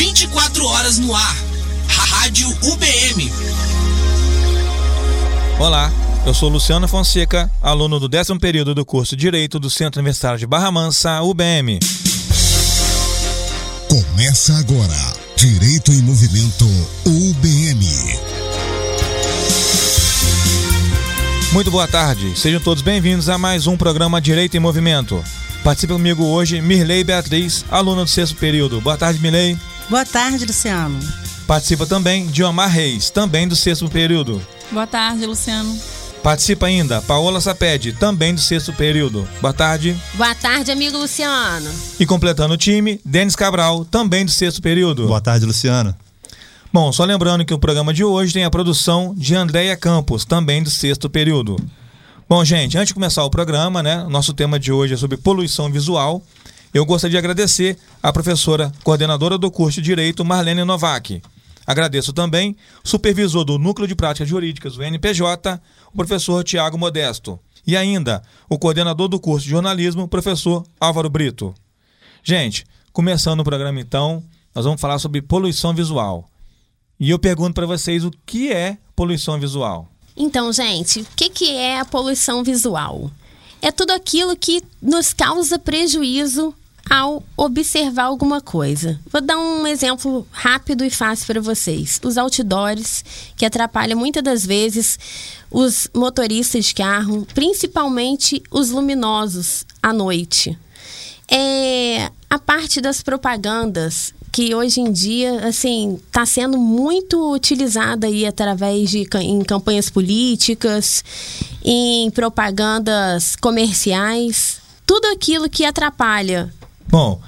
24 horas no ar. Rádio UBM. Olá, eu sou Luciano Fonseca, aluno do décimo período do curso Direito do Centro Universitário de Barra Mansa, UBM. Começa agora, Direito em Movimento, UBM. Muito boa tarde, sejam todos bem-vindos a mais um programa Direito em Movimento. Participa comigo hoje Mirley Beatriz, aluna do sexto período. Boa tarde, Mirley. Boa tarde, Luciano. Participa também Diomar Reis, também do sexto período. Boa tarde, Luciano. Participa ainda Paola Saped, também do sexto período. Boa tarde. Boa tarde, amigo Luciano. E completando o time, Denis Cabral, também do sexto período. Boa tarde, Luciano. Bom, só lembrando que o programa de hoje tem a produção de Andréia Campos, também do sexto período. Bom, gente, antes de começar o programa, né, nosso tema de hoje é sobre poluição visual. Eu gostaria de agradecer a professora coordenadora do curso de Direito, Marlene Novak. Agradeço também o supervisor do Núcleo de Práticas Jurídicas, o NPJ, o professor Tiago Modesto. E ainda o coordenador do curso de jornalismo, o professor Álvaro Brito. Gente, começando o programa então, nós vamos falar sobre poluição visual. E eu pergunto para vocês o que é poluição visual. Então, gente, o que, que é a poluição visual? É tudo aquilo que nos causa prejuízo ao observar alguma coisa. Vou dar um exemplo rápido e fácil para vocês. Os outdoors, que atrapalham muitas das vezes os motoristas de carro, principalmente os luminosos à noite. É a parte das propagandas que hoje em dia assim está sendo muito utilizada aí através de em campanhas políticas, em propagandas comerciais, tudo aquilo que atrapalha Bom,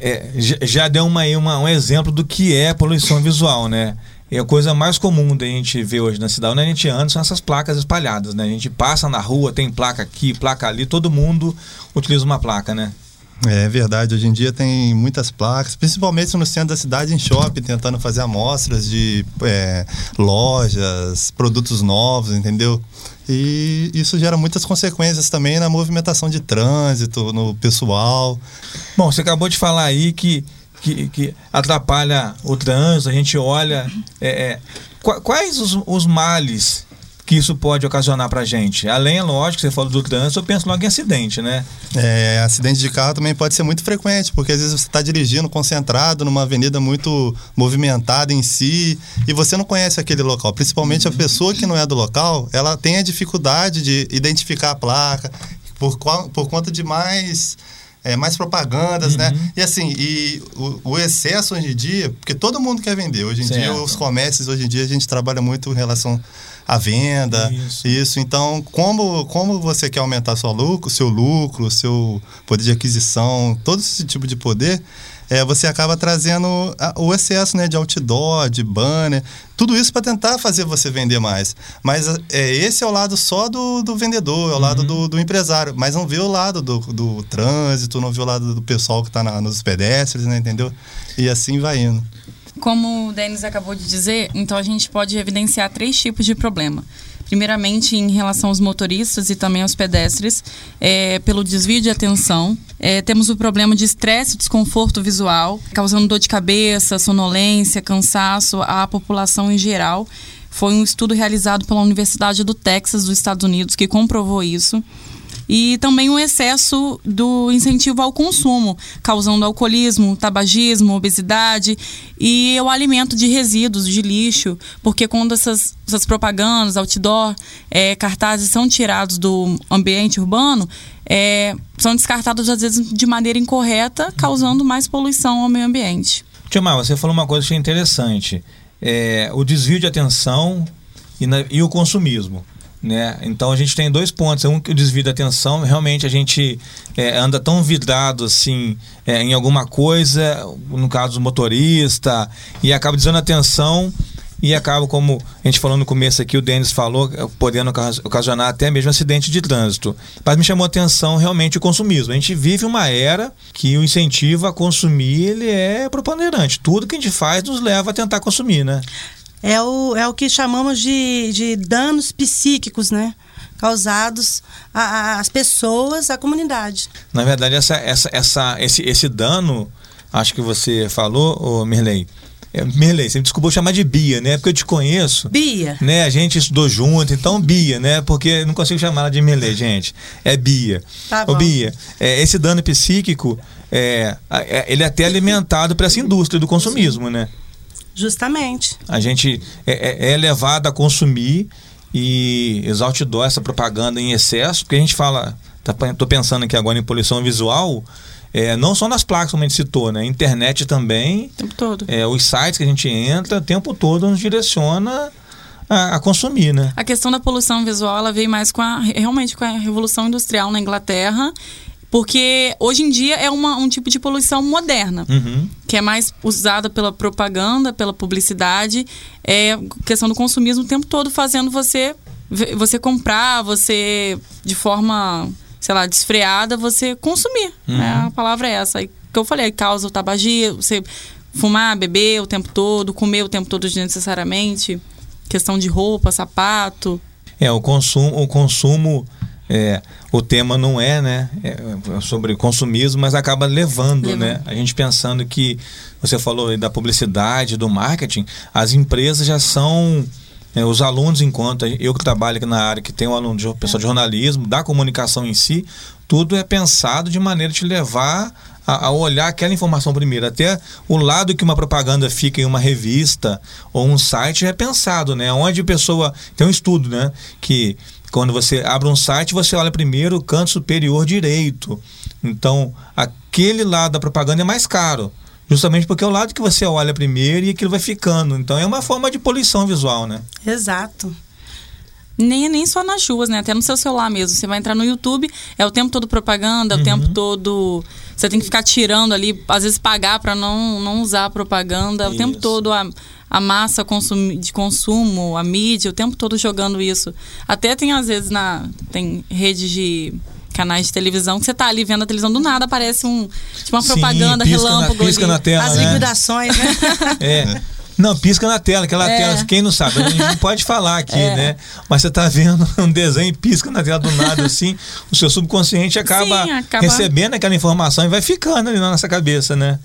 é, já deu uma, uma, um exemplo do que é poluição visual, né? E a coisa mais comum da gente ver hoje na cidade, onde a gente anda, são essas placas espalhadas, né? A gente passa na rua, tem placa aqui, placa ali, todo mundo utiliza uma placa, né? É verdade, hoje em dia tem muitas placas, principalmente no centro da cidade, em shopping, tentando fazer amostras de é, lojas, produtos novos, entendeu? E isso gera muitas consequências também na movimentação de trânsito, no pessoal. Bom, você acabou de falar aí que, que, que atrapalha o trânsito, a gente olha. É, é, quais os, os males que isso pode ocasionar pra gente? Além, é lógico, você falou do trânsito, eu penso logo em acidente, né? É, acidente de carro também pode ser muito frequente, porque às vezes você está dirigindo concentrado numa avenida muito movimentada em si e você não conhece aquele local. Principalmente a pessoa que não é do local, ela tem a dificuldade de identificar a placa por, por conta de mais é, mais propagandas, né? uhum. né? E assim, e o, o, excesso hoje em dia, porque todo mundo quer vender. Hoje em certo. dia, os comércios, hoje em dia, a gente trabalha muito em relação à venda. Isso. isso. Então, como, como você quer aumentar seu lucro, seu lucro, seu poder de aquisição, todo esse tipo de poder, é, você acaba trazendo o excesso né, de outdoor, de banner, tudo isso para tentar fazer você vender mais. Mas é, esse é o lado só do, do vendedor, é o uhum. lado do, do, empresário, mas não vê o lado do, do trânsito, não vê o lado do pessoal que está nos pedestres, né, entendeu? E assim vai indo. Como o Denis acabou de dizer, então a gente pode evidenciar três tipos de problema. Primeiramente, em relação aos motoristas e também aos pedestres, é, pelo desvio de atenção. É, temos o problema de estresse e desconforto visual, causando dor de cabeça, sonolência, cansaço à população em geral. Foi um estudo realizado pela Universidade do Texas, dos Estados Unidos, que comprovou isso e também o excesso do incentivo ao consumo, causando alcoolismo, tabagismo, obesidade e o alimento de resíduos, de lixo, porque quando essas, essas propagandas, outdoor, é, cartazes são tirados do ambiente urbano, é, são descartados às vezes de maneira incorreta, causando mais poluição ao meio ambiente. Tio Mar, você falou uma coisa que é interessante. É, o desvio de atenção e, na, e o consumismo. Né? Então a gente tem dois pontos. Um que o desvio da atenção, realmente a gente é, anda tão vidrado assim é, em alguma coisa, no caso do motorista, e acaba desviando a atenção e acaba, como a gente falou no começo aqui, o Denis falou, podendo ocasionar até mesmo acidente de trânsito. Mas me chamou a atenção realmente o consumismo. A gente vive uma era que o incentivo a consumir ele é preponderante. Tudo que a gente faz nos leva a tentar consumir, né? É o, é o que chamamos de, de danos psíquicos, né? Causados às pessoas, à comunidade. Na verdade, essa, essa, essa, esse, esse dano acho que você falou, ô Mirley. É, Mirley, você me desculpa eu chamar de Bia, né? Porque eu te conheço. Bia. Né? A gente estudou junto, então Bia, né? Porque não consigo chamar ela de Mirley, gente. É Bia. Tá Ô bom. Bia, é, esse dano psíquico, é, é, ele é até alimentado por essa indústria do consumismo, né? Justamente. A gente é, é- é levado a consumir e exaltidor essa propaganda em excesso, porque a gente fala, tá, tô pensando aqui agora em poluição visual, é, não só nas placas, como a gente citou, né? Internet também, O tempo todo. é, os sites que a gente entra, o tempo todo nos direciona a, a consumir, né? A questão da poluição visual, ela veio mais com a, realmente com a Revolução Industrial na Inglaterra, porque hoje em dia é uma, um tipo de poluição moderna. Uhum. que é mais usada pela propaganda, pela publicidade, é questão do consumismo o tempo todo fazendo você você comprar, você de forma, sei lá, desfreada, você consumir. né? A palavra é essa. E que eu falei, causa o tabagia, você fumar, beber o tempo todo, comer o tempo todo desnecessariamente, questão de roupa, sapato. É, o consumo, o consumo é, o tema não é, né, é, é sobre consumismo, mas acaba levando, Levando. né? A gente pensando que você falou aí da publicidade, do marketing, as empresas já são é, os alunos enquanto eu que trabalho aqui na área que tem um aluno de pessoal de jornalismo, da comunicação em si, tudo é pensado de maneira de te levar a, a olhar aquela informação primeiro. Até o lado que uma propaganda fica em uma revista ou um site é pensado, né? Onde a pessoa. Tem um estudo, né? Que quando você abre um site, você olha primeiro o canto superior direito. Então, aquele lado da propaganda é mais caro. Justamente porque é o lado que você olha primeiro e aquilo vai ficando. Então é uma forma de poluição visual, né? Exato. Nem, nem só nas ruas, né? Até no seu celular mesmo. Você vai entrar no YouTube, é o tempo todo propaganda, é o tempo todo. Você tem que ficar tirando ali, às vezes pagar para não, não usar a propaganda. É o tempo todo a, a massa consumi, de consumo, a mídia, o tempo todo jogando isso. Até tem, às vezes, na. Tem redes de canais de televisão que você tá ali vendo a televisão, do nada aparece um. Tipo uma Sim, propaganda, pisca na- relâmpago. pisca ali. na tela, As né? liquidações, né? É. Não, pisca na tela, aquela É. tela, quem não sabe, a gente não pode falar aqui, É. né? Mas você tá vendo um desenho e pisca na tela do nada, assim, o seu subconsciente acaba, Sim, acaba- recebendo aquela informação e vai ficando ali na nossa cabeça, né?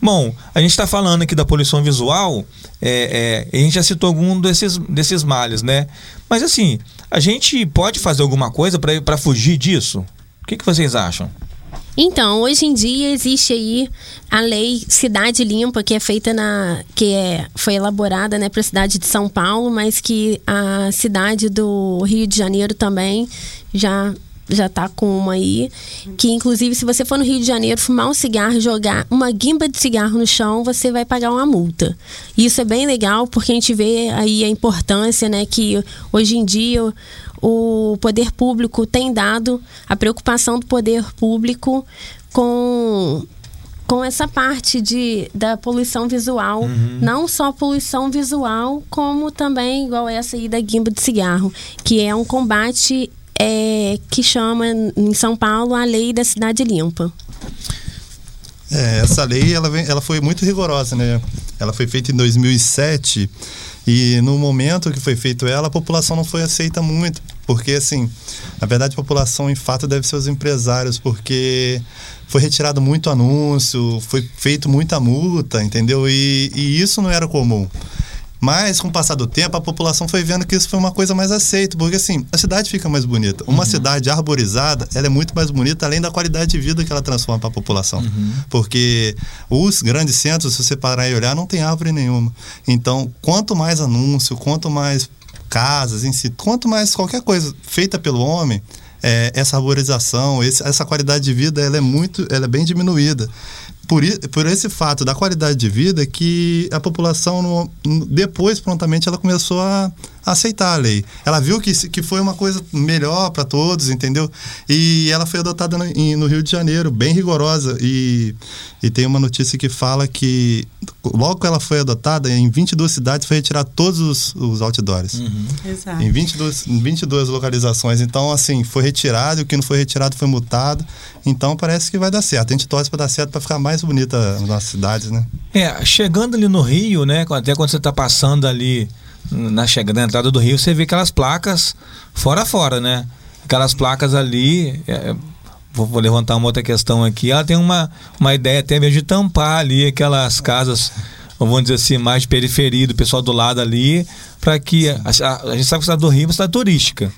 Bom, a gente está falando aqui da poluição visual, é, é, a gente já citou algum desses, desses males, né? Mas assim, a gente pode fazer alguma coisa para fugir disso? O que, que vocês acham? Então, hoje em dia existe aí a lei Cidade Limpa, que é feita na. que é, foi elaborada né, para a cidade de São Paulo, mas que a cidade do Rio de Janeiro também já. Já tá com uma aí. Que, inclusive, se você for no Rio de Janeiro fumar um cigarro e jogar uma guimba de cigarro no chão, você vai pagar uma multa. E Isso é bem legal, porque a gente vê aí a importância, né? Que hoje em dia o poder público tem dado a preocupação do poder público com com essa parte de, da poluição visual, não só poluição visual, como também igual essa aí da guimba de cigarro, que é um combate é, que chama em São Paulo a lei da cidade limpa. É, essa lei ela, vem- ela foi muito rigorosa, né? Ela foi feita em 2007 e no momento que foi feito ela, a população não foi aceita muito, porque assim, na verdade a população em fato deve ser os empresários, porque foi retirado muito anúncio, foi feito muita multa, entendeu? E, e isso não era comum. Mas, com o passar do tempo, a população foi vendo que isso foi uma coisa mais aceita, porque assim, a cidade fica mais bonita. Uma cidade arborizada, ela é muito mais bonita, além da qualidade de vida que ela transforma para a população. Porque os grandes centros, se você parar e olhar, não tem árvore nenhuma. Então, quanto mais anúncio, quanto mais casas em si, quanto mais qualquer coisa feita pelo homem, é, essa arborização, esse- essa qualidade de vida, ela é muito, ela é bem diminuída. Por, por esse fato da qualidade de vida que a população no- depois prontamente ela começou a, a aceitar a lei. Ela viu que, que foi uma coisa melhor para todos, entendeu? E ela foi adotada no, em- no Rio de Janeiro, bem rigorosa. E, e tem uma notícia que fala que logo que ela foi adotada, em 22 cidades foi retirar todos os, os outdoors. Exato. Em 22, em 22 localizações. Então, assim, foi retirado, o que não foi retirado foi multado. Então, parece que vai dar certo. A gente torce para dar certo para ficar mais bonita as nossas cidades, né? É, chegando ali no Rio, né? Até quando você está passando ali na chegada, na entrada do Rio, você vê aquelas placas fora fora, né? Aquelas placas ali, é, vou, vou levantar uma outra questão aqui. Ela tem uma, uma ideia até mesmo de tampar ali aquelas casas, vamos dizer assim, mais de periferia, do pessoal do lado ali, para que a, a, a gente sabe que a cidade do Rio é uma cidade turística.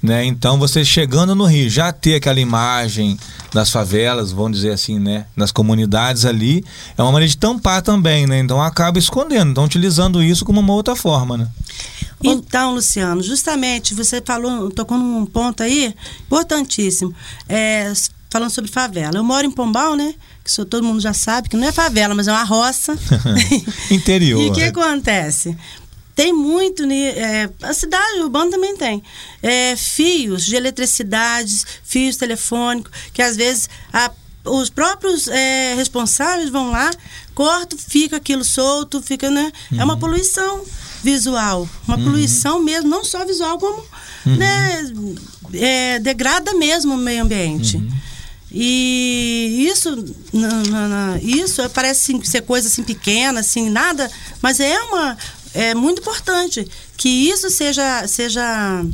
Né? Então você chegando no Rio, já ter aquela imagem das favelas, vamos dizer assim, né? Nas comunidades ali, é uma maneira de tampar também, né? Então acaba escondendo, então utilizando isso como uma outra forma, né? Então, Luciano, justamente você falou, tocou num ponto aí importantíssimo. É, falando sobre favela. Eu moro em Pombal, né? Que só todo mundo já sabe que não é favela, mas é uma roça. Interior. e o que acontece? Tem muito, é, a cidade urbana também tem, é, fios de eletricidade, fios telefônicos, que às vezes a, os próprios é, responsáveis vão lá, cortam, fica aquilo solto, fica, né? É uma poluição visual, uma poluição mesmo, não só visual, como né, é, degrada mesmo o meio ambiente. E isso, na- na- na- isso parece assim, ser coisa assim pequena, assim, nada, mas é uma é muito importante que isso seja seja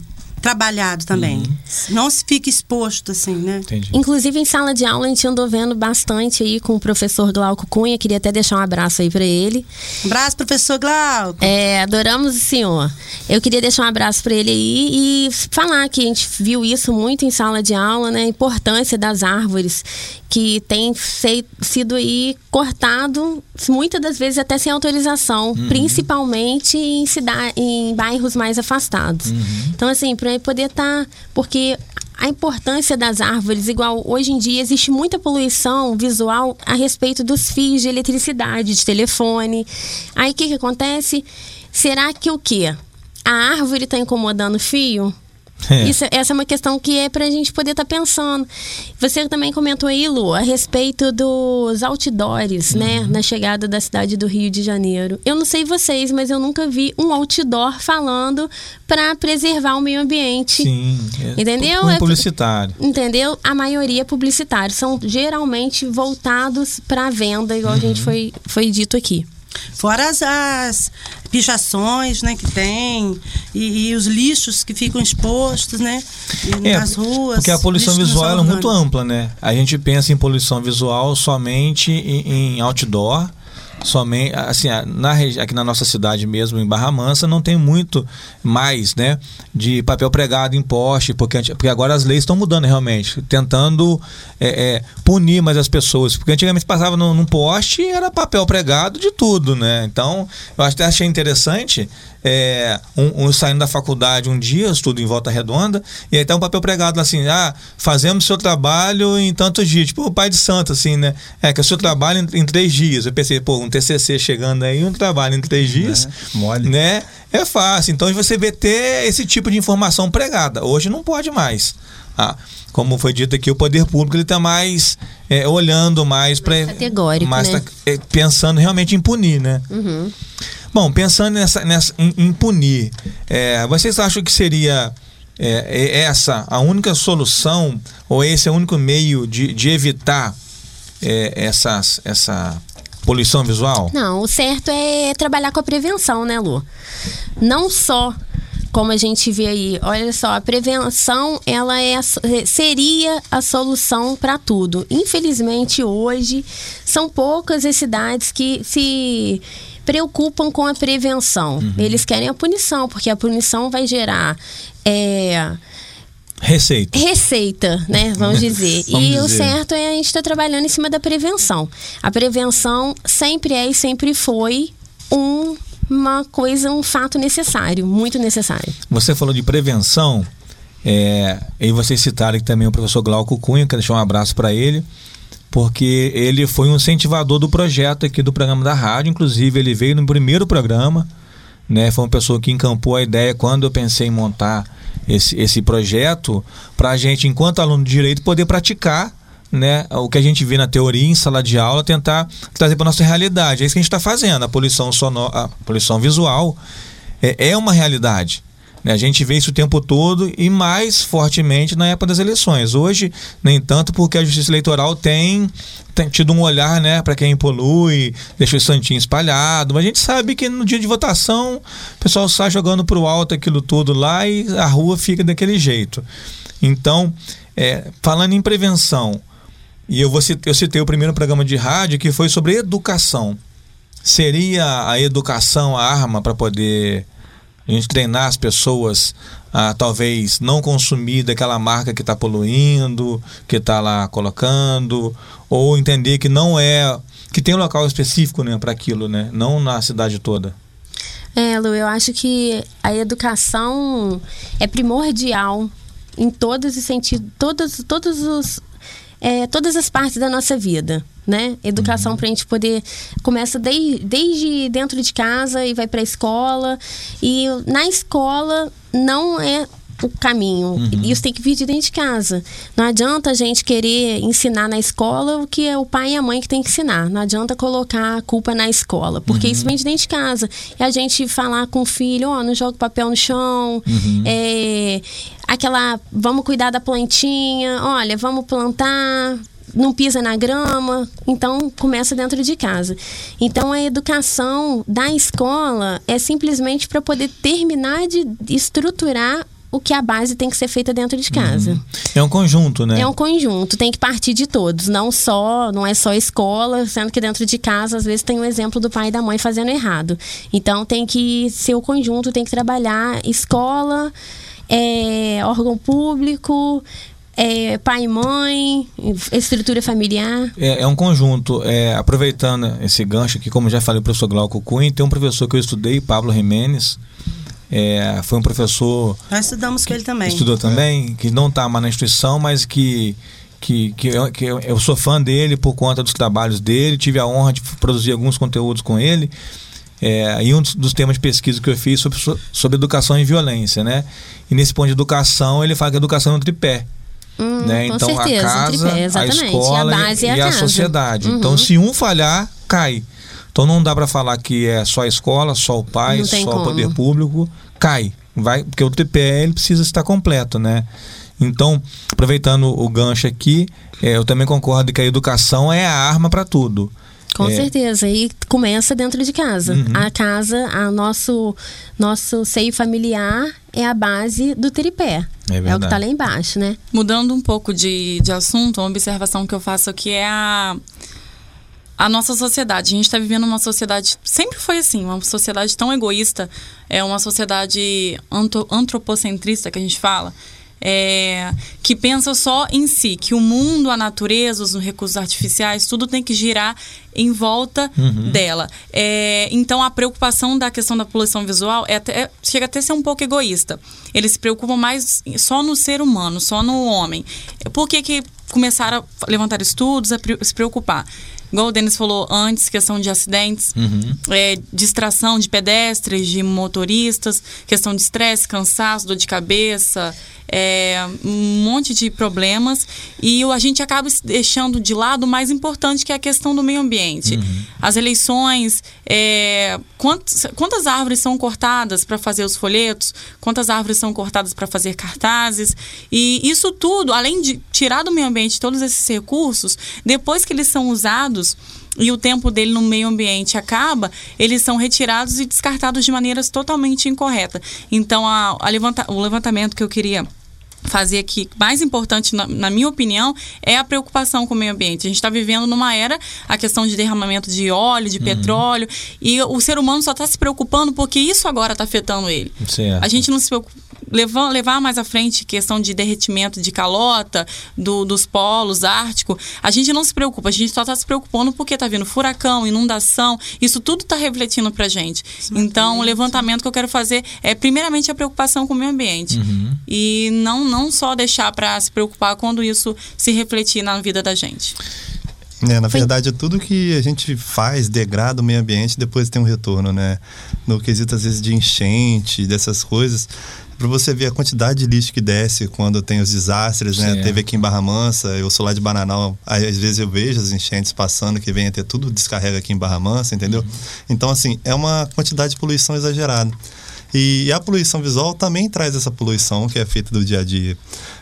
trabalhado também. Não se fique exposto assim, né? Entendi. Inclusive, em sala de aula, a gente andou vendo bastante aí com o professor Glauco Cunha. Queria até deixar um abraço aí para ele. Abraço, professor Glauco. É, adoramos o senhor. Eu queria deixar um abraço para ele aí e falar que a gente viu isso muito em sala de aula, né? A importância das árvores que tem sido aí cortado muitas das vezes até sem autorização, principalmente em cidade, em bairros mais afastados. Então assim, para poder estar, porque a importância das árvores, igual hoje em dia existe muita poluição visual a respeito dos fios de eletricidade, de telefone. Aí o que, que acontece? Será que o quê? A árvore está incomodando o fio? É. Isso, essa é uma questão que é pra gente poder estar pensando. Você também comentou aí, Lu, a respeito dos outdoors, né? Uhum. Na chegada da cidade do Rio de Janeiro. Eu não sei vocês, mas eu nunca vi um outdoor falando para preservar o meio ambiente. Sim. É Entendeu? É- publicitário. Entendeu? A maioria é publicitário. São geralmente voltados para venda, igual a gente Uhum. foi, foi dito aqui. Fora as, as pichações, né, que tem e, e os lixos que ficam expostos, né, É, nas ruas. Porque a poluição visual é muito ampla, né? A gente pensa em poluição visual somente em, em outdoor, somente assim, na, aqui na nossa cidade mesmo, em Barra Mansa, não tem muito mais, né, de papel pregado em poste, porque, porque agora as leis estão mudando realmente, tentando é, é, punir mais as pessoas, porque antigamente passava num, num poste e era papel pregado de tudo, né? Então, eu até achei interessante é, um, um saindo da faculdade um dia, estudo em Volta Redonda, e aí tá um papel pregado assim, ah, fazemos seu trabalho em tantos dias, tipo o pai de santo, assim, né? É, que é o seu trabalho em, em três dias. Eu pensei, pô, um TCC chegando aí, um trabalho em três dias, mole. né? É fácil. Então você vê ter esse tipo de informação pregada. Hoje não pode mais. Ah, como foi dito aqui, o poder público ele está mais é, olhando mais para categórico, mais né? tá, é, pensando realmente em punir, né? Bom, pensando nessa, nessa em, em punir, é, vocês acham que seria é, é essa a única solução ou esse é o único meio de, de evitar é, essas, essa poluição visual? Não, o certo é trabalhar com a prevenção, né, Lu? Não só como a gente vê aí, olha só, a prevenção ela é so- seria a solução para tudo. Infelizmente hoje são poucas as cidades que se preocupam com a prevenção. Eles querem a punição, porque a punição vai gerar é, Receita. receita, né? Vamos dizer. Vamos e o dizer. certo é a gente estar trabalhando em cima da prevenção. A prevenção sempre é e sempre foi um- uma coisa, um fato necessário, muito necessário. Você falou de prevenção, é, e vocês citaram também o professor Glauco Cunha, quero deixar um abraço para ele, porque ele foi um incentivador do projeto aqui do programa da rádio, inclusive ele veio no primeiro programa, né? Foi uma pessoa que encampou a ideia quando eu pensei em montar esse, esse projeto para a gente, enquanto aluno de direito, poder praticar né, o que a gente vê na teoria em sala de aula, tentar trazer para nossa realidade. É isso que a gente está fazendo. A poluição sonora, a poluição visual é, é uma realidade. né? A gente vê isso o tempo todo e mais fortemente na época das eleições. Hoje, nem tanto, porque a Justiça Eleitoral tem, tem tido um olhar né, para quem polui, deixa o santinho espalhado. Mas a gente sabe que no dia de votação o pessoal sai jogando para o alto aquilo tudo lá e a rua fica daquele jeito. Então, É, falando em prevenção, e eu, vou citei, eu citei o primeiro programa de rádio que foi sobre educação. Seria a educação a arma para poder a gente treinar as pessoas a talvez não consumir daquela marca que está poluindo, que está lá colocando, ou entender que não é que tem um local específico né, para aquilo, né? não na cidade toda. É, Lu, eu acho que a educação é primordial em todos os sentidos, todos, todos os, é, todas as partes da nossa vida, né? Educação uhum. para a gente poder começa desde, desde dentro de casa e vai para a escola e na escola não é o caminho. Uhum. Isso tem que vir de dentro de casa. Não adianta a gente querer ensinar na escola o que é o pai e a mãe que tem que ensinar. Não adianta colocar a culpa na escola, porque uhum. isso vem de dentro de casa. E a gente falar com o filho, ó, oh, não joga papel no chão, uhum. é, aquela, vamos cuidar da plantinha, olha, vamos plantar, não pisa na grama, então começa dentro de casa. Então a educação da escola é simplesmente para poder terminar de estruturar o que a base tem que ser feita dentro de casa. Uhum. É um conjunto, né? É um conjunto, tem que partir de todos, não só, não é só escola, sendo que dentro de casa às vezes tem o um exemplo do pai e da mãe fazendo errado. Então tem que ser o conjunto, tem que trabalhar escola, é, órgão público, é, pai e mãe, estrutura familiar? É, é um conjunto. É, aproveitando esse gancho aqui, como já falei, o professor Glauco Cunha, tem um professor que eu estudei, Pablo Jimenez, é, foi um professor. Nós estudamos com ele também. Estudou também, que não está mais na instituição, mas que, que, que, eu, que eu sou fã dele por conta dos trabalhos dele. Tive a honra de produzir alguns conteúdos com ele. É, e um dos temas de pesquisa que eu fiz sobre, sobre educação e violência, né? E nesse ponto de educação, ele fala que a educação é um tripé. Hum, né? Então certeza, a casa, tripé, a escola a e, a, e a, sociedade. Uhum. Então se um falhar, cai. Então não dá para falar que é só a escola, só o pai, só como. o poder público, cai. Vai, porque o tripé ele precisa estar completo, né? Então, aproveitando o gancho aqui, é, eu também concordo que a educação é a arma para tudo. Com é. certeza. E começa dentro de casa. Uhum. A casa, a nosso, nosso seio familiar é a base do tripé. É, é o que está lá embaixo, né? Mudando um pouco de, de assunto, uma observação que eu faço aqui é a, a nossa sociedade. A gente está vivendo uma sociedade. Sempre foi assim, uma sociedade tão egoísta. É uma sociedade antropocentrista que a gente fala é, que pensa só em si, que o mundo, a natureza, os recursos artificiais, tudo tem que girar em volta uhum. dela. É, então a preocupação da questão da poluição visual é até, chega até a ser um pouco egoísta. Eles se preocupam mais só no ser humano, só no homem. Por que, que começaram a levantar estudos, a se preocupar? Igual o Denis falou antes, questão de acidentes, uhum. é, distração de pedestres, de motoristas, questão de estresse, cansaço, dor de cabeça, é, um monte de problemas e a gente acaba deixando de lado o mais importante que é a questão do meio ambiente. Uhum. As eleições, é, quantas, quantas árvores são cortadas para fazer os folhetos, quantas árvores são cortadas para fazer cartazes e isso tudo, além de tirar do meio ambiente todos esses recursos, depois que eles são usados e o tempo dele no meio ambiente acaba, eles são retirados e descartados de maneiras totalmente incorretas. Então, a, a levanta, o levantamento que eu queria fazer aqui, mais importante, na, na, minha opinião, é a preocupação com o meio ambiente. A gente está vivendo numa era, a questão de derramamento de óleo, de uhum. petróleo, e o ser humano só está se preocupando porque isso agora está afetando ele. Certo. A gente não se preocupa levar, levar mais à frente questão de derretimento de calota, do, dos polos ártico, a gente não se preocupa, a gente só está se preocupando porque está vindo furacão, inundação, isso tudo está refletindo para gente. Então, o levantamento que eu quero fazer é, primeiramente, a preocupação com o meio ambiente. Uhum. E não, não só deixar para se preocupar quando isso se refletir na vida da gente. É, na verdade, tudo que a gente faz degrada o meio ambiente depois tem um retorno, né? No quesito, às vezes, de enchente, dessas coisas para você ver a quantidade de lixo que desce quando tem os desastres, né? Teve aqui em Barra Mansa, eu sou lá de Bananal, às vezes eu vejo as enchentes passando que vem até tudo descarrega aqui em Barra Mansa, entendeu? Uhum. Então, assim, é uma quantidade de poluição exagerada. E a poluição visual também traz essa poluição que é feita do dia a dia.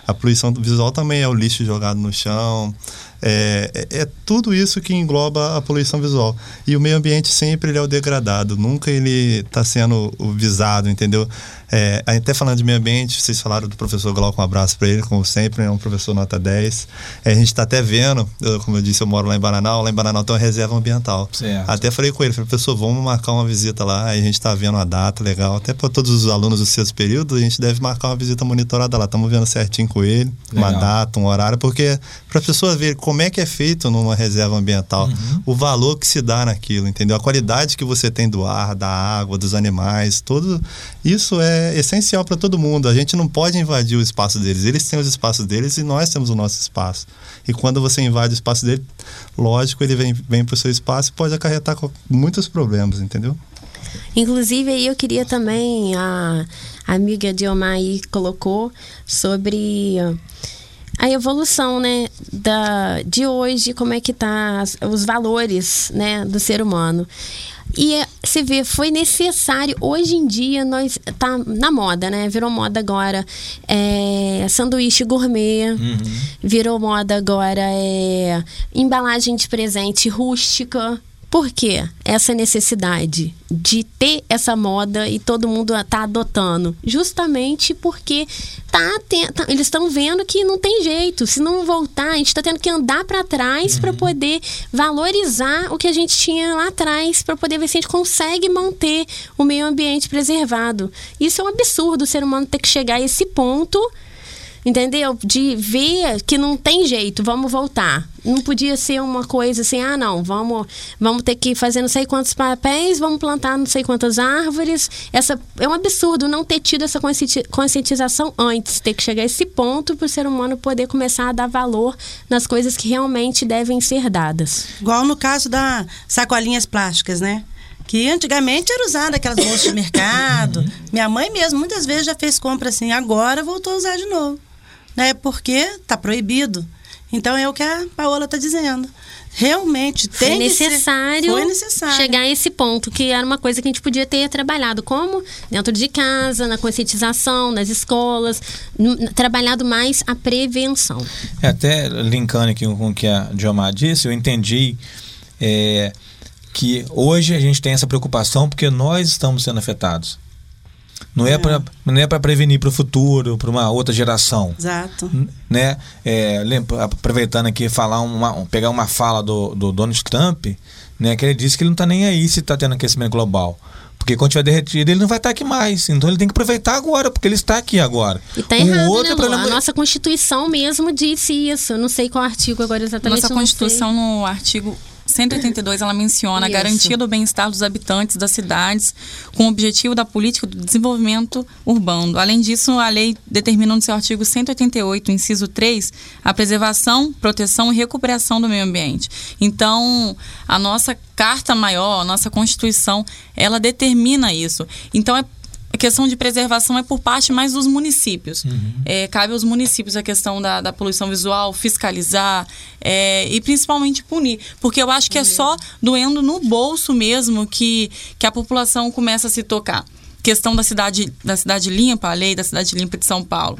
A poluição visual também é o lixo jogado no chão, É, é, é tudo isso que engloba a poluição visual. E o meio ambiente sempre ele é o degradado, nunca ele está sendo o visado, entendeu? É, até falando de meio ambiente, vocês falaram do professor Glauco, um abraço para ele, como sempre, é um professor nota 10. É, a gente está até vendo, eu, como eu disse, eu moro lá em Bananal, lá em Bananal tem uma reserva ambiental. Certo. Até falei com ele, falei, professor, vamos marcar uma visita lá, aí a gente está vendo a data legal, até para todos os alunos do sexto período, a gente deve marcar uma visita monitorada lá, estamos vendo certinho com ele, uma Legal. data, um horário, porque para a pessoa ver como é que é feito numa reserva ambiental, Uhum. o valor que se dá naquilo, entendeu? A qualidade que você tem do ar, da água, dos animais, tudo isso é essencial para todo mundo. A gente não pode invadir o espaço deles. Eles têm os espaços deles e nós temos o nosso espaço. E quando você invade o espaço dele, lógico, ele vem, vem para o seu espaço e pode acarretar com muitos problemas, entendeu? Inclusive, aí eu queria também, a amiga Diomar aí colocou sobre a evolução, né, da, de hoje, como é que tá os valores, né, do ser humano. E é, você vê, foi necessário, hoje em dia, nós tá na moda, né? Virou moda agora é, sanduíche gourmet, virou moda agora é embalagem de presente rústica. Por quê? Essa necessidade de ter essa moda e todo mundo tá adotando. Justamente porque tá, tá- eles estão vendo que não tem jeito. Se não voltar, a gente está tendo que andar para trás para poder valorizar o que a gente tinha lá atrás, para poder ver se a gente consegue manter o meio ambiente preservado. Isso é um absurdo o ser humano ter que chegar a esse ponto entendeu? De ver que não tem jeito, vamos voltar. Não podia ser uma coisa assim, ah, não, vamos, vamos ter que fazer não sei quantos papéis, vamos plantar não sei quantas árvores. Essa é um absurdo não ter tido essa conscienti- conscientização antes, ter que chegar a esse ponto para o ser humano poder começar a dar valor nas coisas que realmente devem ser dadas. Igual no caso das sacolinhas plásticas, né? Que antigamente era usada aquelas bolsas de mercado. Minha mãe mesmo muitas vezes já fez compra assim, agora voltou a usar de novo. Né? Porque tá proibido. Então é o que a Paola está dizendo. Realmente Foi tem que ser- necessário, foi necessário. chegar a esse ponto, que era uma coisa que a gente podia ter trabalhado, como dentro de casa, na conscientização, nas escolas, trabalhado mais a prevenção. É, até linkando aqui com o que a Diomar disse, eu entendi é, que hoje a gente tem essa preocupação porque nós estamos sendo afetados. Não é, pra não é para prevenir para o futuro, para uma outra geração. Exato. Né? É, lem- aproveitando aqui, falar uma, pegar uma fala do, do Donald Trump, né, que ele disse que ele não está nem aí se está tendo aquecimento global. Porque quando tiver derretido, ele não vai estar aqui mais. Então ele tem que aproveitar agora, porque ele está aqui agora. E tá O errado, outro né, é Lu? problema- A nossa Constituição mesmo disse isso. Eu não sei qual artigo agora exatamente. Nossa Constituição, no artigo 182, ela menciona Isso. a garantia do bem-estar dos habitantes das cidades com o objetivo da política do desenvolvimento urbano. Além disso, a lei determina no seu artigo 188, inciso 3, a preservação, proteção e recuperação do meio ambiente. Então, a nossa carta maior, a nossa Constituição, ela determina isso. Então, é a questão de preservação é por parte mais dos municípios. É, cabe aos municípios a questão da, da poluição visual, fiscalizar é, e principalmente punir. Porque eu acho que é só doendo no bolso mesmo que, que a população começa a se tocar. Questão da cidade, da cidade limpa, a lei da cidade limpa de São Paulo.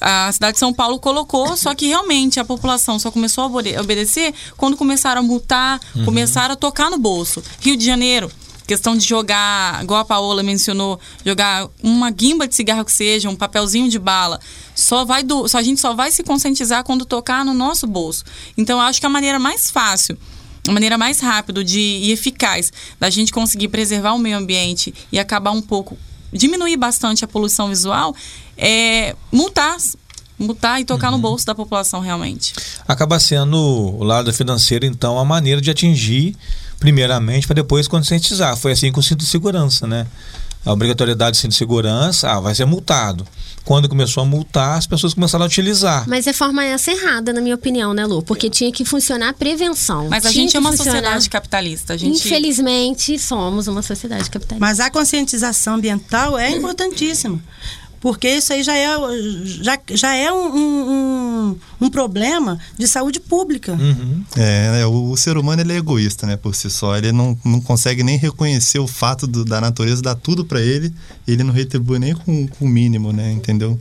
A cidade de São Paulo colocou, só que realmente a população só começou a obede- obedecer quando começaram a multar, começaram a tocar no bolso. Rio de Janeiro, questão de jogar, igual a Paola mencionou, jogar uma guimba de cigarro que seja, um papelzinho de bala. Só vai do, só a gente só vai se conscientizar quando tocar no nosso bolso. Então eu acho que a maneira mais fácil a maneira mais rápida de, e eficaz da gente conseguir preservar o meio ambiente e acabar um pouco, diminuir bastante a poluição visual, é multar, multar e tocar no bolso da população realmente. acaba sendo o lado financeiro, então, a maneira de atingir, primeiramente, para depois conscientizar. Foi assim com o cinto de segurança, né? A obrigatoriedade do cinto de segurança, ah, vai ser multado. Quando começou a multar, as pessoas começaram a utilizar. Mas é forma essa errada, na minha opinião, né, Lu? Porque tinha que funcionar a prevenção. Mas a Tinha gente é uma funcionar- sociedade capitalista. A gente, Infelizmente, somos uma sociedade capitalista. Mas a conscientização ambiental é importantíssima. Porque isso aí já é, já, já é um, um, um problema de saúde pública. Uhum. É, né, o, o ser humano ele é egoísta, né, por si só. Ele não, não consegue nem reconhecer o fato do- da natureza dar tudo pra ele, e ele não retribui nem com, com o mínimo, né, entendeu?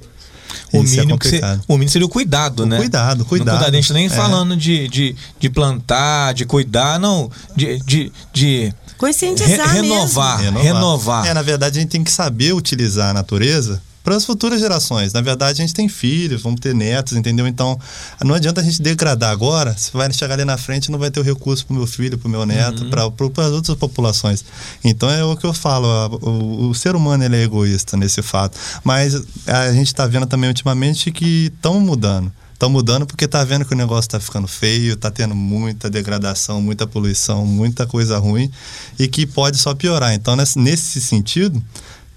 O Isso é mínimo, que se- complicado. o mínimo seria o cuidado, né? cuidado, cuidado. A gente nem É. falando de, de, de plantar, de cuidar, não. De, de, de Conscientizar re- renovar, renovar. É, na verdade, a gente tem que saber utilizar a natureza para as futuras gerações. Na verdade, a gente tem filhos, vamos ter netos, entendeu? Então, não adianta a gente degradar agora, se vai chegar ali na frente, não vai ter o recurso para o meu filho, para o meu neto, Uhum. para as outras populações. Então, é o que eu falo, a- o, o ser humano ele é egoísta nesse fato. Mas a gente está vendo também ultimamente que estão mudando. Estão mudando porque tá vendo que o negócio tá ficando feio, tá tendo muita degradação, muita poluição, muita coisa ruim e que pode só piorar. Então, nesse sentido,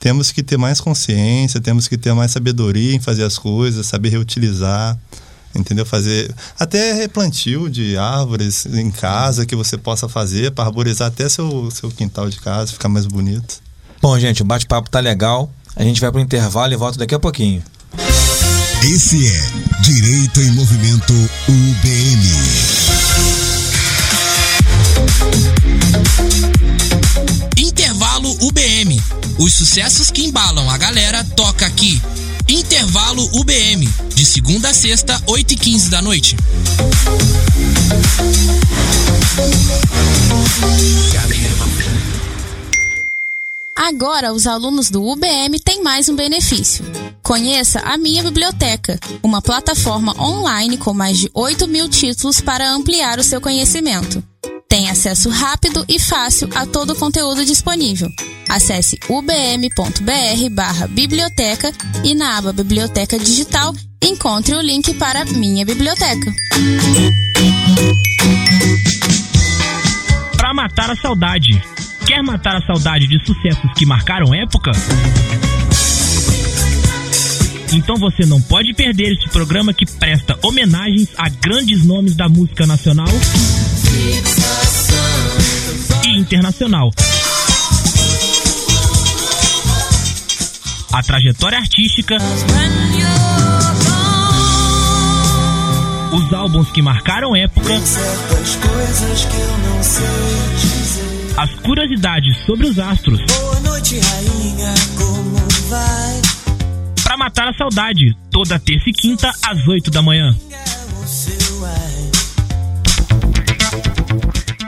temos que ter mais consciência, temos que ter mais sabedoria em fazer as coisas, saber reutilizar, entendeu? Fazer até replantio de árvores em casa que você possa fazer para arborizar até seu, seu quintal de casa, ficar mais bonito. Bom, gente, o bate-papo tá legal. A gente vai pro intervalo e volta daqui a pouquinho. Esse é Direito em Movimento UBM. Intervalo UBM. Os sucessos que embalam a galera toca aqui. Intervalo UBM. De segunda a sexta, 8 e 15 da noite. Agora, os alunos do UBM têm mais um benefício. Conheça a Minha Biblioteca, uma plataforma online com mais de 8 mil títulos para ampliar o seu conhecimento. Acesso rápido e fácil a todo o conteúdo disponível. Acesse ubm.br barra biblioteca e na aba Biblioteca Digital encontre o link para Minha Biblioteca. Pra matar a saudade. Quer matar a saudade de sucessos que marcaram época? Então você não pode perder este programa que presta homenagens a grandes nomes da música nacional e internacional. A trajetória artística, os álbuns que marcaram época, as curiosidades sobre os astros. Pra matar a saudade, toda terça e quinta às 8 da manhã.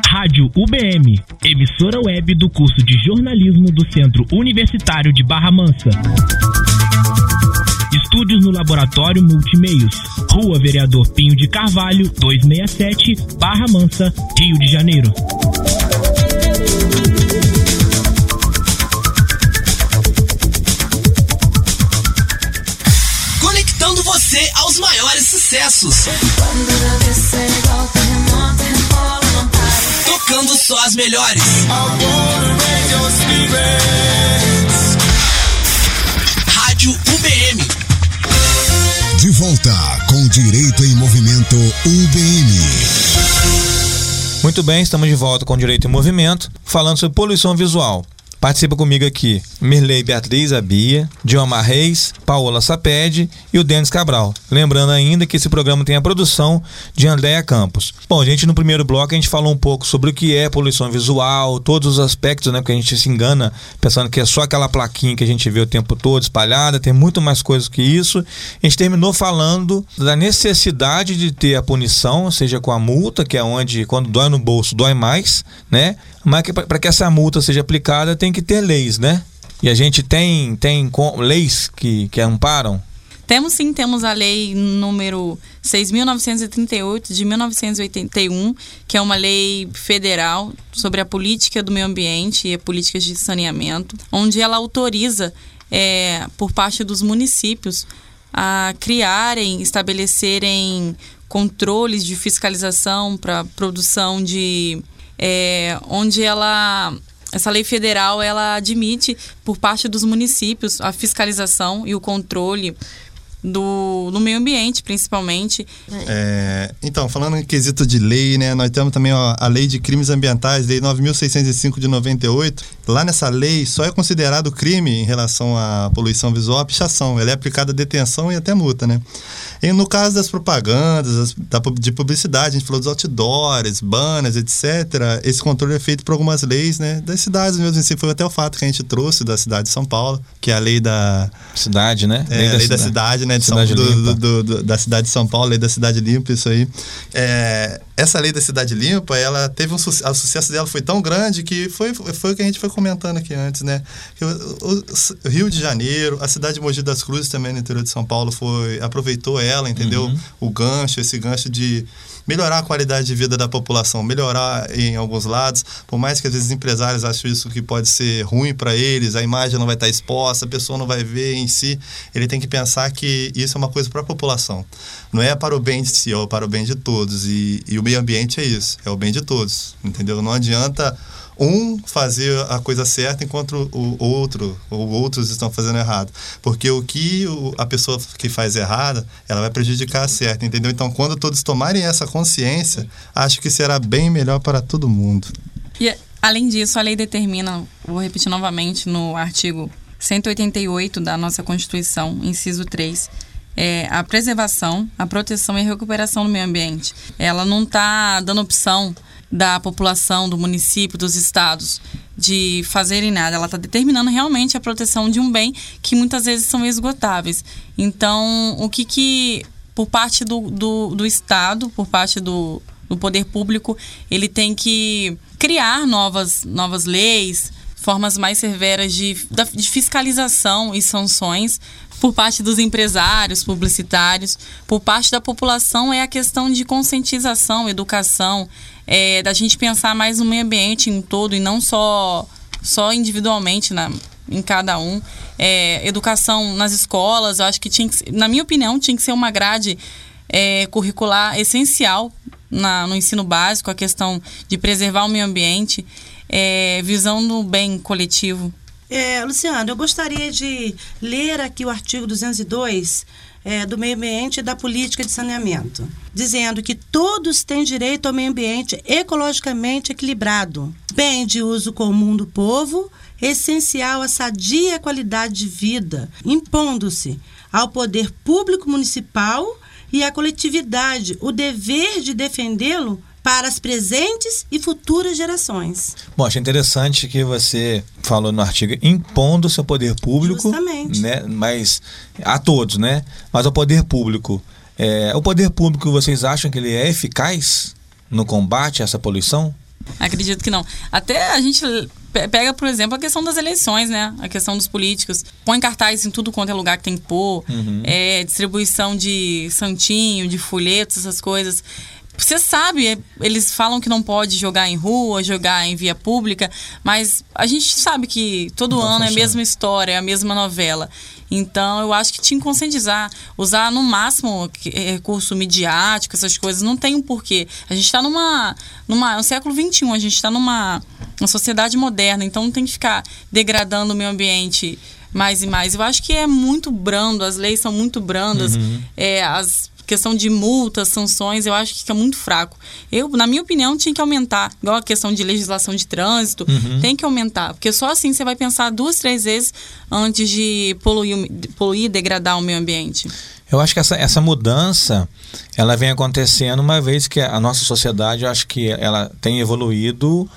Rádio UBM, emissora web do curso de jornalismo do Centro Universitário de Barra Mansa. Estúdios no Laboratório Multimeios, Rua Vereador Pinho de Carvalho, 267, Barra Mansa, Rio de Janeiro. Sucessos. Tocando só as melhores. Rádio UBM. De volta com Direito em Movimento UBM. Muito bem, estamos de volta com Direito em Movimento, falando sobre poluição visual. Participa comigo aqui Mirley Beatriz Abia, Diomar Reis, Paola Saped e o Denis Cabral. Lembrando ainda que esse programa tem a produção de Andréa Campos. Bom, gente, no primeiro bloco a gente falou um pouco sobre o que é poluição visual, todos os aspectos, né? Porque a gente se engana pensando que é só aquela plaquinha que a gente vê o tempo todo espalhada, tem muito mais coisas que isso. A gente terminou falando da necessidade de ter a punição, seja com a multa, que é onde quando dói no bolso dói mais, né? Mas para que essa multa seja aplicada tem que ter leis, né? E a gente tem, tem leis que, que amparam. Temos sim, temos a lei número 6.938 de 1981, que é uma lei federal sobre a política do meio ambiente e políticas de saneamento, onde ela autoriza, é, por parte dos municípios, a criarem, estabelecerem controles de fiscalização para produção de. É, onde ela essa lei federal ela admite por parte dos municípios a fiscalização e o controle do, do meio ambiente, principalmente. É, então, falando em quesito de lei, né, nós temos também ó, a Lei de Crimes Ambientais, Lei 9.605 de 98. Lá nessa lei, só é considerado crime em relação à poluição visual a pichação. Ela é aplicada detenção e até multa, né? E no caso das propagandas, das- da, de publicidade, a gente falou dos outdoors, banners, etc. Esse controle é feito por algumas leis, né? Das cidades mesmo. Assim, foi até o fato que a gente trouxe da cidade de São Paulo, que é a lei da, Cidade, né? é, a lei da cidade, né? Né, de São, Cidade do- do- do- da cidade de São Paulo, lei da cidade limpa, isso aí. É, essa lei da cidade limpa, ela teve um sucesso, o sucesso dela foi tão grande que foi, foi o que a gente foi comentando aqui antes, né? O- o Rio de Janeiro, a cidade de Mogi das Cruzes também no interior de São Paulo foi aproveitou ela, entendeu? Uhum. O gancho, esse gancho de melhorar a qualidade de vida da população, melhorar em alguns lados, por mais que às vezes empresários acham isso que pode ser ruim para eles, a imagem não vai estar exposta, a pessoa não vai ver em si, ele tem que pensar que isso é uma coisa para a população. Não é para o bem de si, é para o bem de todos. E, e o meio ambiente é isso, é o bem de todos, entendeu? Não adianta um fazer a coisa certa enquanto o outro ou outros estão fazendo errado. Porque o que a pessoa que faz errado, ela vai prejudicar a certa, entendeu? Então, quando todos tomarem essa consciência, acho que será bem melhor para todo mundo. E, além disso, a lei determina, vou repetir novamente, no artigo 188 da nossa Constituição, inciso 3, é, a preservação, a proteção e a recuperação do meio ambiente. Ela não está dando opção da população, do município, dos estados de fazerem nada. Ela está determinando realmente a proteção de um bem que muitas vezes são esgotáveis. Então, o que que, por parte do, do, do Estado, por parte do, do poder público, ele tem que criar novas, novas leis, formas mais severas de, de fiscalização e sanções por parte dos empresários, publicitários, por parte da população é a questão de conscientização, educação, é, da gente pensar mais no meio ambiente em todo e não só, só individualmente na, em cada um. É, educação nas escolas, eu acho que tinha que, na minha opinião, tinha que ser uma grade é, curricular essencial na- no ensino básico, a questão de preservar o meio ambiente, é, visão do bem coletivo. É, Luciano, eu gostaria de ler aqui o artigo 202 é, do meio ambiente e da política de saneamento, dizendo que todos têm direito ao meio ambiente ecologicamente equilibrado, bem de uso comum do povo, essencial à sadia qualidade de vida, impondo-se ao poder público municipal e à coletividade o dever de defendê-lo para as presentes e futuras gerações. Bom, achei interessante que você falou no artigo impondo seu poder público, Justamente. né? Mas a todos, né? Mas ao poder público, é, o poder público vocês acham que ele é eficaz no combate a essa poluição? Acredito que não. Até a gente pe- pega, por exemplo, a questão das eleições, né? A questão dos políticos. Põe cartaz em tudo quanto é lugar que tem que pôr. É, distribuição de santinho, de folhetos, essas coisas. Você sabe, é, eles falam que não pode jogar em rua, jogar em via pública, mas a gente sabe que todo Não ano é a funciona. mesma história, é a mesma novela. Então, eu acho que tinha que conscientizar, usar no máximo eh, recurso midiático, essas coisas, não tem um porquê. A gente está numa, numa, no século XXI, a gente está numa, uma sociedade moderna, então não tem que ficar degradando o meio ambiente mais e mais. Eu acho que é muito brando, as leis são muito brandas, é, as questão de multas, sanções, eu acho que fica muito fraco. Eu, na minha opinião, tinha que aumentar. Igual a questão de legislação de trânsito, tem que aumentar. Porque só assim você vai pensar duas, três vezes antes de poluir, poluir e degradar o meio ambiente. Eu acho que essa, essa mudança ela vem acontecendo uma vez que a nossa sociedade, eu acho que ela tem evoluído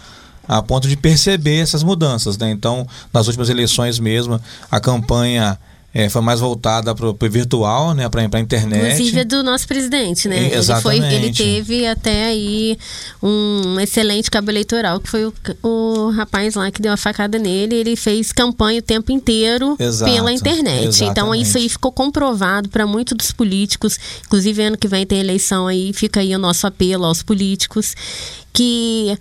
a ponto de perceber essas mudanças, né? Então, nas últimas eleições mesmo, a campanha eh, foi mais voltada para o virtual, né? Para a internet. Inclusive é do nosso presidente, né? E- Ele, foi, ele exatamente. teve até aí um excelente cabo eleitoral, que foi o, o rapaz lá que deu a facada nele. Ele fez campanha o tempo inteiro Exato, pela internet. Então exatamente. isso aí ficou comprovado para muitos dos políticos. Inclusive ano que vem tem eleição aí, fica aí o nosso apelo aos políticos que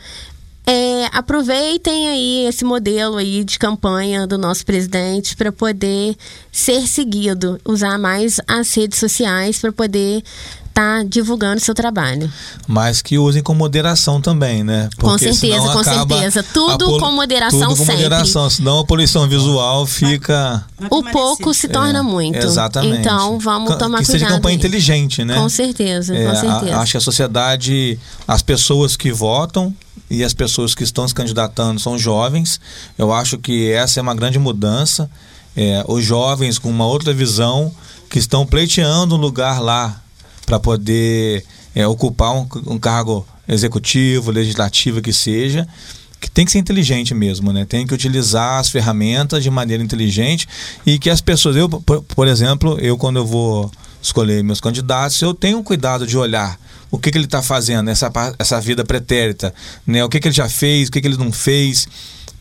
é, aproveitem aí esse modelo aí de campanha do nosso presidente para poder ser seguido, usar mais as redes sociais para poder estar divulgando seu trabalho. Mas que usem com moderação também, né? Com senão certeza, com certeza. Tudo a com moderação Tudo com sempre. moderação, senão a poluição visual fica... Vai O pouco se torna É, muito. Exatamente. Então vamos tomar que cuidado. seja campanha aí. inteligente, né? Com certeza, É, com a- certeza. acho que a sociedade, as pessoas que votam e as pessoas que estão se candidatando são jovens. Eu acho que essa é uma grande mudança. É, os jovens com uma outra visão que estão pleiteando um lugar lá para poder é, ocupar um, um cargo executivo, legislativo que seja, que tem que ser inteligente mesmo, né? Tem que utilizar as ferramentas de maneira inteligente e que as pessoas, eu, por, por exemplo, eu quando eu vou escolher meus candidatos, eu tenho cuidado de olhar o que, que ele está fazendo, essa, essa vida pretérita, né? O que, que ele já fez, o que, que ele não fez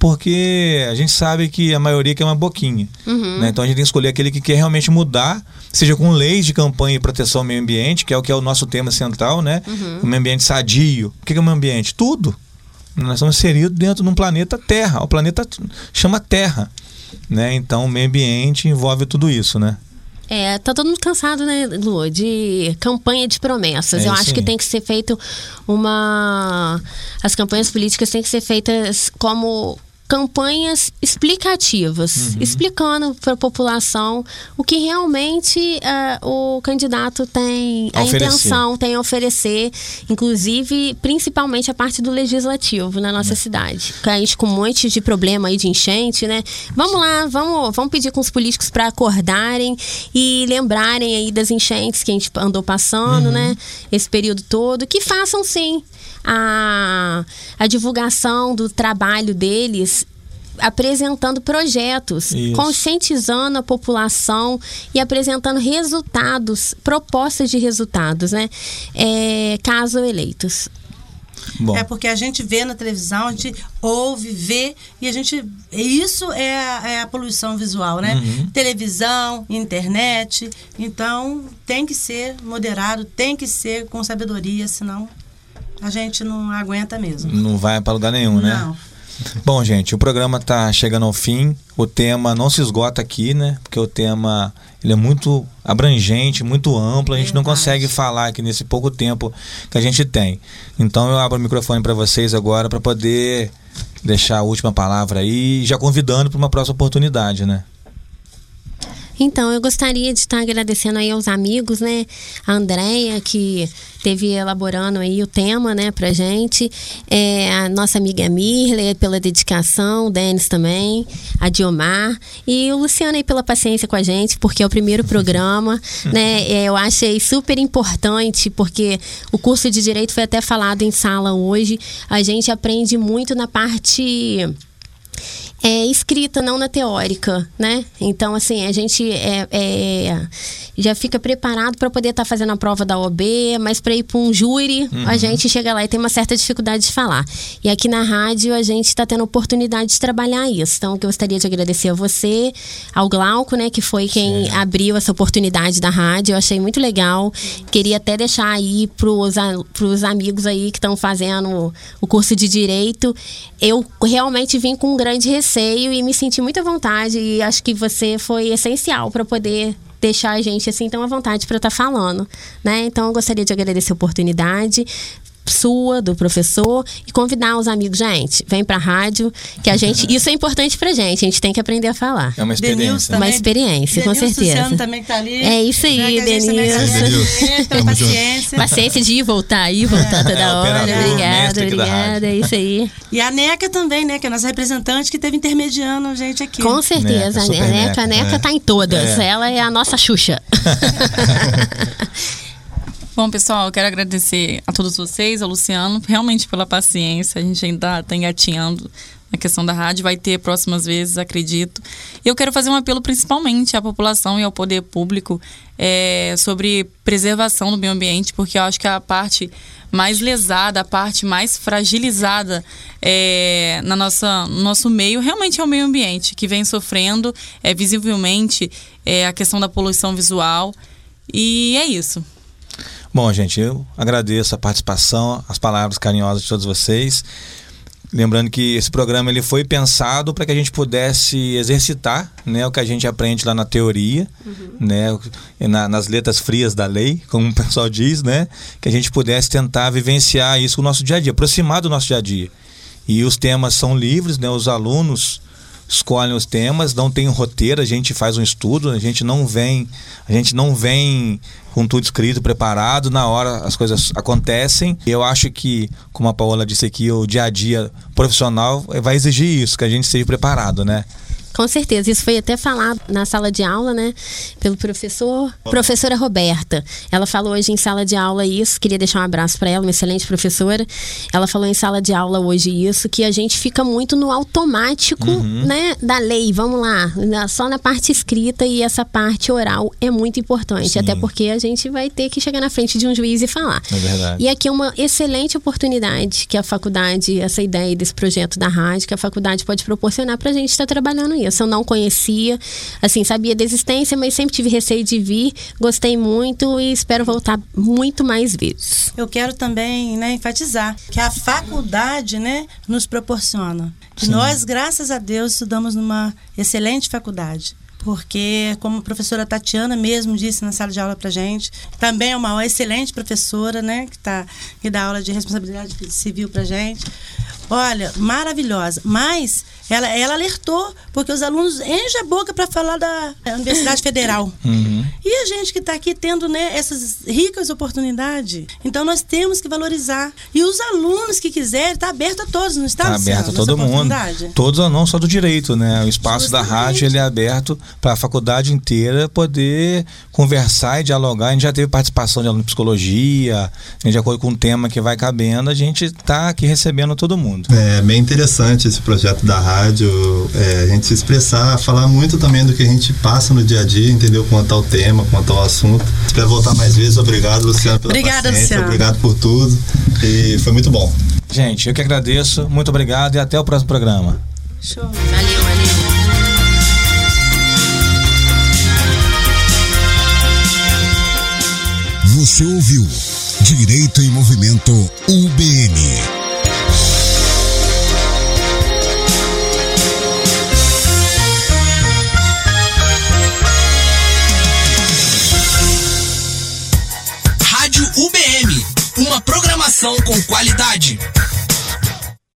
porque a gente sabe que a maioria quer uma boquinha. Uhum. Né? Então a gente tem que escolher aquele que quer realmente mudar, seja com leis de campanha e proteção ao meio ambiente, que é o que é o nosso tema central, né? Uhum. O meio ambiente sadio. O que é o meio ambiente? Tudo. Nós estamos inseridos dentro de um planeta Terra. O planeta chama Terra. Né? Então o meio ambiente envolve tudo isso, né? É, tá todo mundo cansado, né, Lu, de campanha de promessas. É Eu acho que tem que ser feito uma. As campanhas políticas têm que ser feitas como campanhas explicativas, Uhum. explicando para a população o que realmente ah, o candidato tem A a intenção, tem a oferecer, inclusive, principalmente a parte do legislativo na É. nossa cidade. Que A gente com um monte de problema aí de enchente, né? Vamos lá, vamos, vamos pedir com os políticos para acordarem e lembrarem aí das enchentes que a gente andou passando, né? Esse período todo, que façam sim a, a divulgação do trabalho deles apresentando projetos, Isso. conscientizando a população e apresentando resultados, propostas de resultados, né? É, caso eleitos. Bom, É porque a gente vê na televisão, a gente ouve, vê, e a gente. Isso é a, é a poluição visual, né? Uhum. Televisão, internet. Então, tem que ser moderado, tem que ser com sabedoria, senão a gente não aguenta mesmo. não vai para lugar nenhum, né? Não. Bom, gente, o programa está chegando ao fim. O tema não se esgota aqui, né? Porque o tema ele é muito abrangente, muito amplo. A gente não consegue falar aqui nesse pouco tempo que a gente tem. Então eu abro o microfone para vocês agora para poder deixar a última palavra aí, já convidando para uma próxima oportunidade, né? Então, eu gostaria de estar agradecendo aí aos amigos, né? A Andrea, que teve elaborando aí o tema, né, pra gente. É, a nossa amiga Mirle, pela dedicação, o Denis também, a Diomar. E o Luciano aí pela paciência com a gente, porque é o primeiro programa, né? É, eu achei super importante, porque o curso de Direito foi até falado em sala hoje. A gente aprende muito na parte é escrita, não na teórica, né? Então, assim, a gente é, é- já fica preparado para poder estar fazendo a prova da OB, mas para ir para um júri, a gente chega lá e tem uma certa dificuldade de falar. E aqui na rádio a gente está tendo oportunidade de trabalhar isso. Então, eu gostaria de agradecer a você, ao Glauco, né, que foi quem abriu essa oportunidade da rádio. Eu achei muito legal. Queria até deixar aí pros, a- pros amigos aí que estão fazendo o curso de direito. Eu realmente vim com um grande receio e me senti muito à vontade e acho que você foi essencial para poder deixar a gente assim tão à vontade para estar falando, né? Então eu gostaria de agradecer a oportunidade sua, do professor, e convidar os amigos, gente, vem pra rádio, que a gente, isso é importante pra gente, a gente tem que aprender a falar. É uma Denilson experiência. também. Uma experiência, com Denilson certeza. Luciano também que tá ali. É isso aí, né, Denilson. junto. paciência. Paciência de ir, voltar aí, voltar toda É, hora. operador, Obrigada, obrigada. É isso aí. E a NECA também, né? Que é a nossa representante que esteve intermediando a gente aqui. Com certeza. Neca, a super Neca, a Neca, Neca é. tá em todas. É. Ela é a nossa Xuxa. Bom, pessoal, eu quero agradecer a todos vocês, ao Luciano, realmente pela paciência. A gente ainda está engatinhando na questão da rádio, vai ter próximas vezes, acredito. E eu quero fazer um apelo principalmente à população e ao poder público é, sobre preservação do meio ambiente, porque eu acho que a parte mais lesada, a parte mais fragilizada é, na nossa, no nosso meio realmente é o meio ambiente, que vem sofrendo é, visivelmente é, a questão da poluição visual. E é isso. Bom, gente, eu agradeço a participação, as palavras carinhosas de todos vocês. Lembrando que esse programa ele foi pensado para que a gente pudesse exercitar né, o que a gente aprende lá na teoria, né, e na- nas letras frias da lei, como o pessoal diz, né, que a gente pudesse tentar vivenciar isso no nosso dia a dia, aproximar do nosso dia a dia. E os temas são livres, né, os alunos escolhem os temas, não tem um roteiro, a gente faz um estudo, a gente não vem, a gente não vem com tudo escrito, preparado, na hora as coisas acontecem. E eu acho que, como a Paola disse aqui, o dia a dia profissional vai exigir isso, que a gente seja preparado, né? Com certeza, isso foi até falado na sala de aula, né, pelo professor, professora Roberta. Ela falou hoje em sala de aula isso, queria deixar um abraço para ela, uma excelente professora. Ela falou em sala de aula hoje isso, que a gente fica muito no automático, né, da lei, vamos lá, só na parte escrita e essa parte oral é muito importante, Sim. até porque a gente vai ter que chegar na frente de um juiz e falar. É verdade. E aqui é uma excelente oportunidade que a faculdade, essa ideia desse projeto da rádio, que a faculdade pode proporcionar para a gente estar trabalhando isso. Eu não conhecia, assim, sabia da existência, mas sempre tive receio de vir, gostei muito e espero voltar muito mais vezes. Eu quero também né, enfatizar que a faculdade né, nos proporciona. Que nós, graças a Deus, estudamos numa excelente faculdade. Porque, como a professora Tatiana mesmo disse na sala de aula pra gente, também é uma excelente professora, né? Que, tá, que dá aula de responsabilidade civil pra gente. Olha, maravilhosa. Mas ela, ela alertou, porque os alunos enchem a boca para falar da Universidade Federal. E a gente que está aqui tendo né, essas ricas oportunidades. Então nós temos que valorizar. E os alunos que quiserem, está aberto a todos, não está? Tá Luciano, aberto a todo mundo. Todos, não só do direito, né? O espaço da Justamente. rádio ele é aberto para a faculdade inteira poder conversar e dialogar. A gente já teve participação de aluno de psicologia, né, de acordo com o tema que vai cabendo, a gente está aqui recebendo todo mundo. É bem interessante esse projeto da rádio, é, a gente se expressar, falar muito também do que a gente passa no dia a dia, entendeu? Quanto ao tema, quanto ao assunto. Espero voltar mais vezes. Obrigado, Luciano, pela Obrigada, paciência. Luciano. Obrigado por tudo. E foi muito bom. Gente, eu que agradeço, muito obrigado e até o próximo programa. Show. Valeu, valeu. Você ouviu Direito em Movimento UBM. Programação com qualidade.